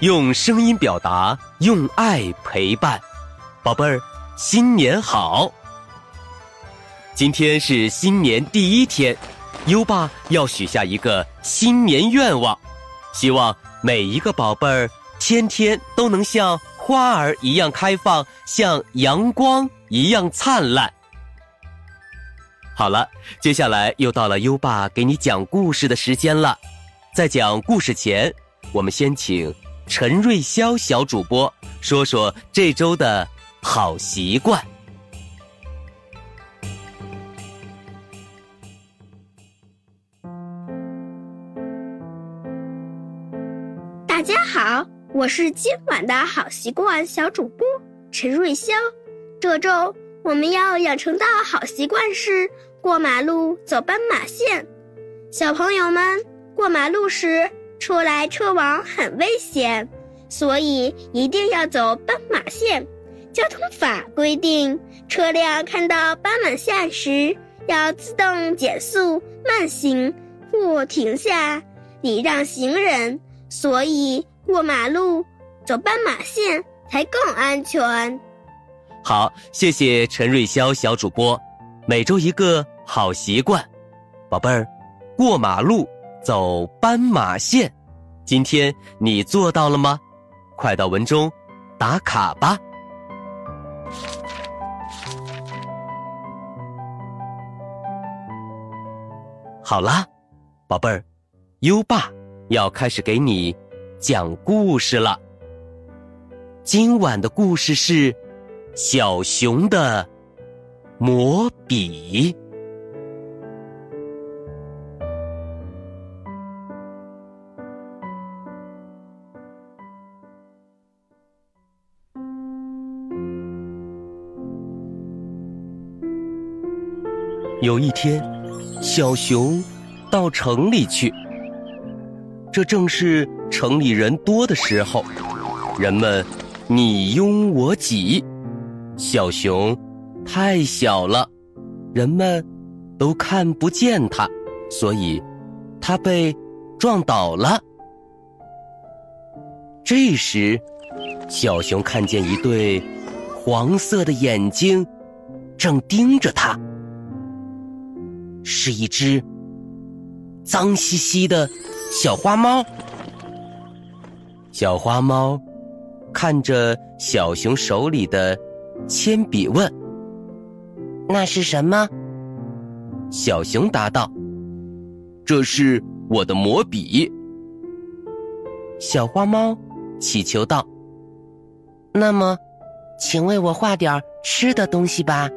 用声音表达，用爱陪伴，宝贝儿，新年好！今天是新年第一天，优爸要许下一个新年愿望，希望每一个宝贝儿天天都能像花儿一样开放，像阳光一样灿烂。好了，接下来又到了优爸给你讲故事的时间了。在讲故事前，我们先请陈瑞潇小主播说说这周的好习惯。大家好，我是今晚的好习惯小主播陈瑞潇。这周我们要养成的好习惯是过马路走斑马线。小朋友们。过马路时，车来车往很危险，所以一定要走斑马线。交通法规定，车辆看到斑马线时要自动减速、慢行或停下，礼让行人。所以过马路走斑马线才更安全。好，谢谢陈瑞潇小主播。每周一个好习惯，宝贝儿，过马路。走斑马线，今天你做到了吗？快到文中打卡吧。好啦，宝贝儿，优爸要开始给你讲故事了。今晚的故事是小熊的魔笔。有一天，小熊到城里去。这正是城里人多的时候，人们你拥我挤。小熊太小了，人们都看不见它，所以它被撞倒了。这时，小熊看见一对黄色的眼睛正盯着它。是一只脏兮兮的小花猫。小花猫看着小熊手里的铅笔问：“那是什么？”小熊答道：“这是我的魔笔。”小花猫祈求道：“那么，请为我画点吃的东西吧。”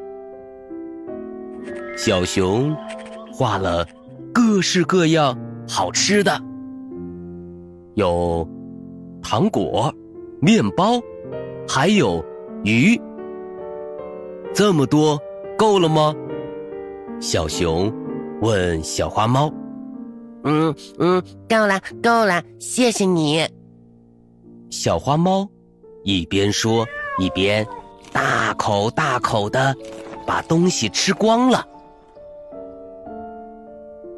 小熊画了各式各样好吃的，有糖果、面包，还有鱼。这么多够了吗？小熊问小花猫。嗯嗯，够了够了，谢谢你。小花猫一边说一边大口大口的把东西吃光了。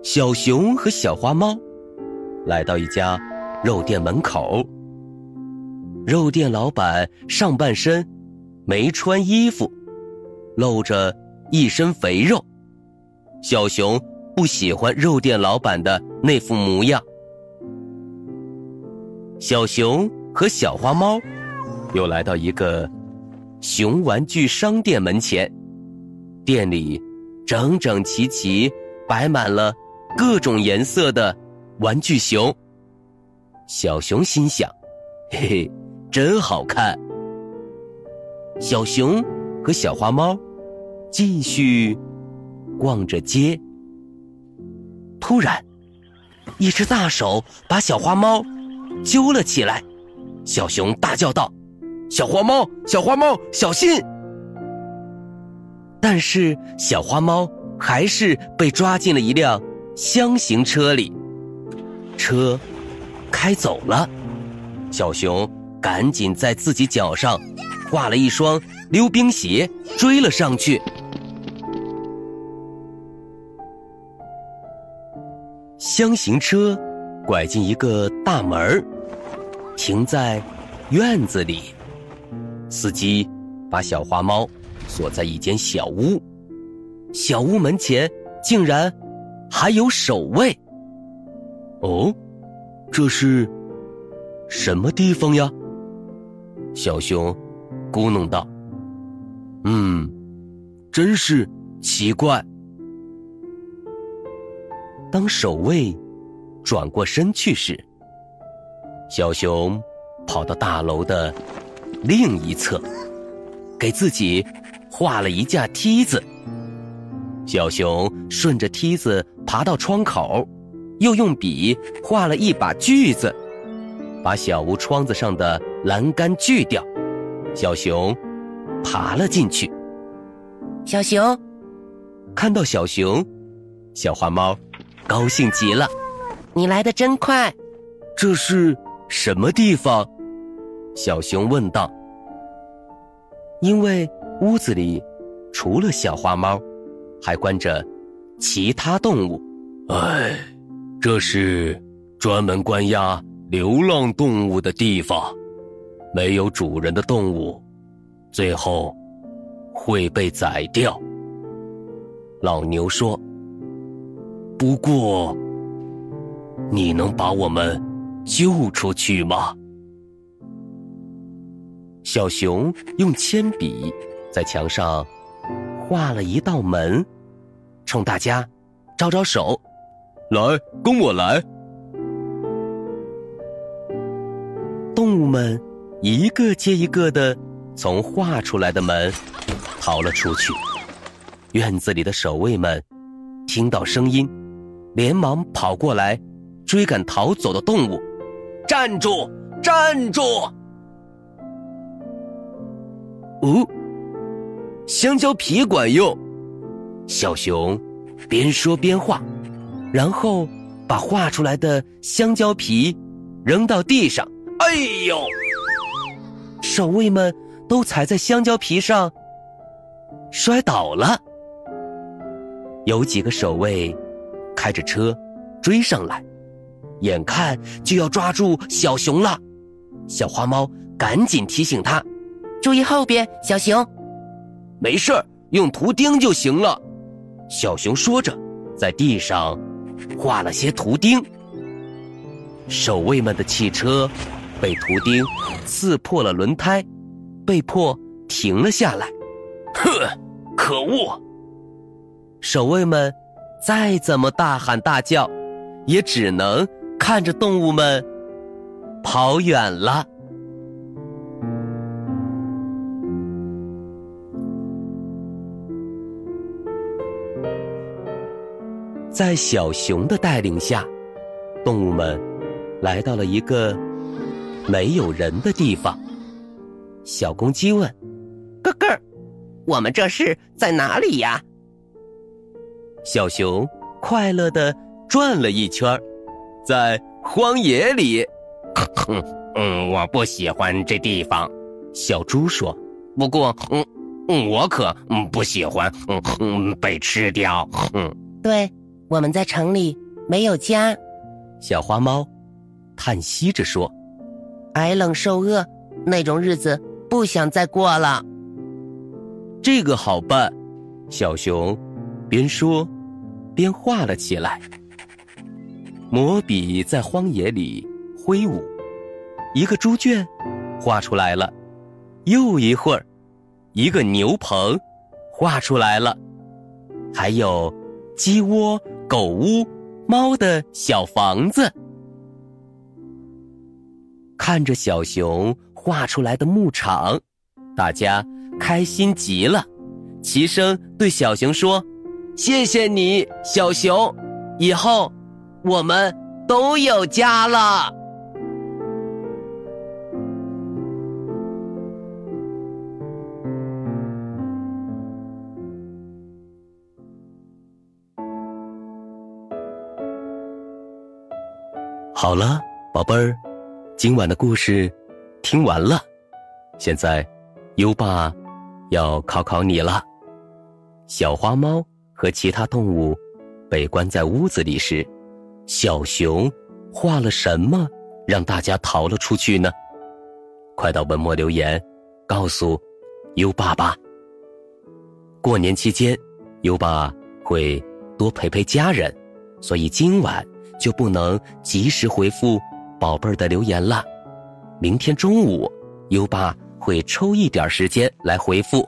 小熊和小花猫来到一家肉店门口。肉店老板上半身没穿衣服，露着一身肥肉。小熊不喜欢肉店老板的那副模样。小熊和小花猫又来到一个熊玩具商店门前，店里整整齐齐摆满了。各种颜色的玩具熊，小熊心想：“嘿嘿，真好看。”小熊和小花猫继续逛着街。突然，一只大手把小花猫揪了起来。小熊大叫道：“小花猫，小花猫，小心！”但是小花猫还是被抓进了一辆。箱型车里，车开走了。小熊赶紧在自己脚上挂了一双溜冰鞋，追了上去。箱型车拐进一个大门停在院子里。司机把小花猫锁在一间小屋，小屋门前竟然还有守卫。哦，这是什么地方呀？小熊咕哝道：“嗯，真是奇怪。”当守卫转过身去时，小熊跑到大楼的另一侧，给自己画了一架梯子。小熊顺着梯子爬到窗口，又用笔画了一把锯子，把小屋窗子上的栏杆锯掉。小熊爬了进去。小熊看到小熊，小花猫高兴极了。你来的真快。这是什么地方？小熊问道。因为屋子里除了小花猫，还关着其他动物。哎，这是专门关押流浪动物的地方。没有主人的动物，最后会被宰掉。老牛说：“不过，你能把我们救出去吗？”小熊用铅笔在墙上画了一道门，冲大家招招手：“来，跟我来！”动物们一个接一个的从画出来的门逃了出去。院子里的守卫们听到声音，连忙跑过来追赶逃走的动物。站住！站住！哦，香蕉皮管用。小熊边说边画，然后把画出来的香蕉皮扔到地上。哎呦！守卫们都踩在香蕉皮上，摔倒了。有几个守卫开着车追上来，眼看就要抓住小熊了。小花猫赶紧提醒他。注意后边，小熊。没事用图钉就行了。小熊说着，在地上画了些图钉。守卫们的汽车被图钉刺破了轮胎，被迫停了下来。哼，可恶！守卫们再怎么大喊大叫，也只能看着动物们跑远了。在小熊的带领下，动物们来到了一个没有人的地方。小公鸡问：“咯咯，我们这是在哪里呀？”小熊快乐的转了一圈，在荒野里。嗯，我不喜欢这地方。小猪说：“不过，嗯，我可不喜欢，嗯嗯，被吃掉。”嗯，对。我们在城里没有家，小花猫叹息着说：“挨冷受饿那种日子不想再过了。”这个好办，小熊边说边画了起来。魔笔在荒野里挥舞，一个猪圈画出来了。又一会儿，一个牛棚画出来了，还有鸡窝。狗屋，猫的小房子。看着小熊画出来的牧场，大家开心极了，齐声对小熊说：“谢谢你，小熊，以后我们都有家了。”好了，宝贝儿，今晚的故事听完了。现在，优爸要考考你了。小花猫和其他动物被关在屋子里时，小熊画了什么让大家逃了出去呢？快到文末留言，告诉优爸吧。过年期间，优爸会多陪陪家人，所以今晚就不能及时回复宝贝儿的留言了。明天中午，优爸会抽一点时间来回复。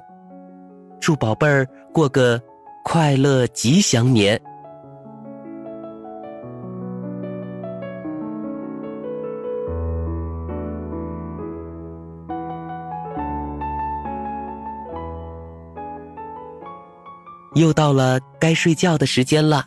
祝宝贝儿过个快乐吉祥年！又到了该睡觉的时间了，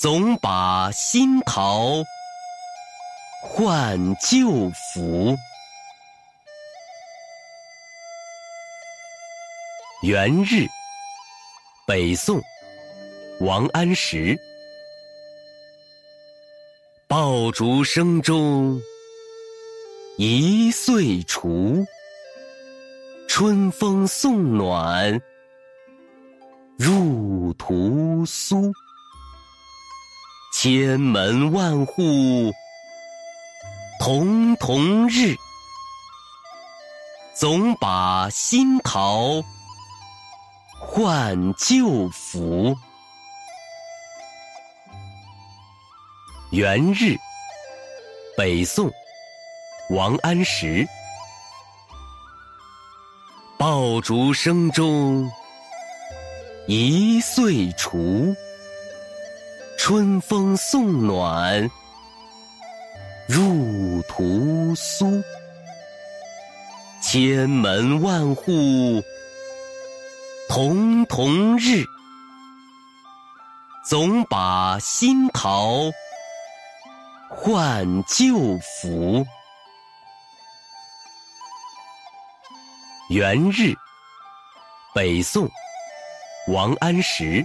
总把新桃换旧符。元日，北宋。王安石，爆竹声中一岁除，春风送暖入屠苏。千门万户曈曈日，总把新桃换旧符。元日，北宋，王安石。爆竹声中一岁除，春风送暖入屠苏。千门万户曈曈日，总把新桃。换旧符。元日，北宋，王安石。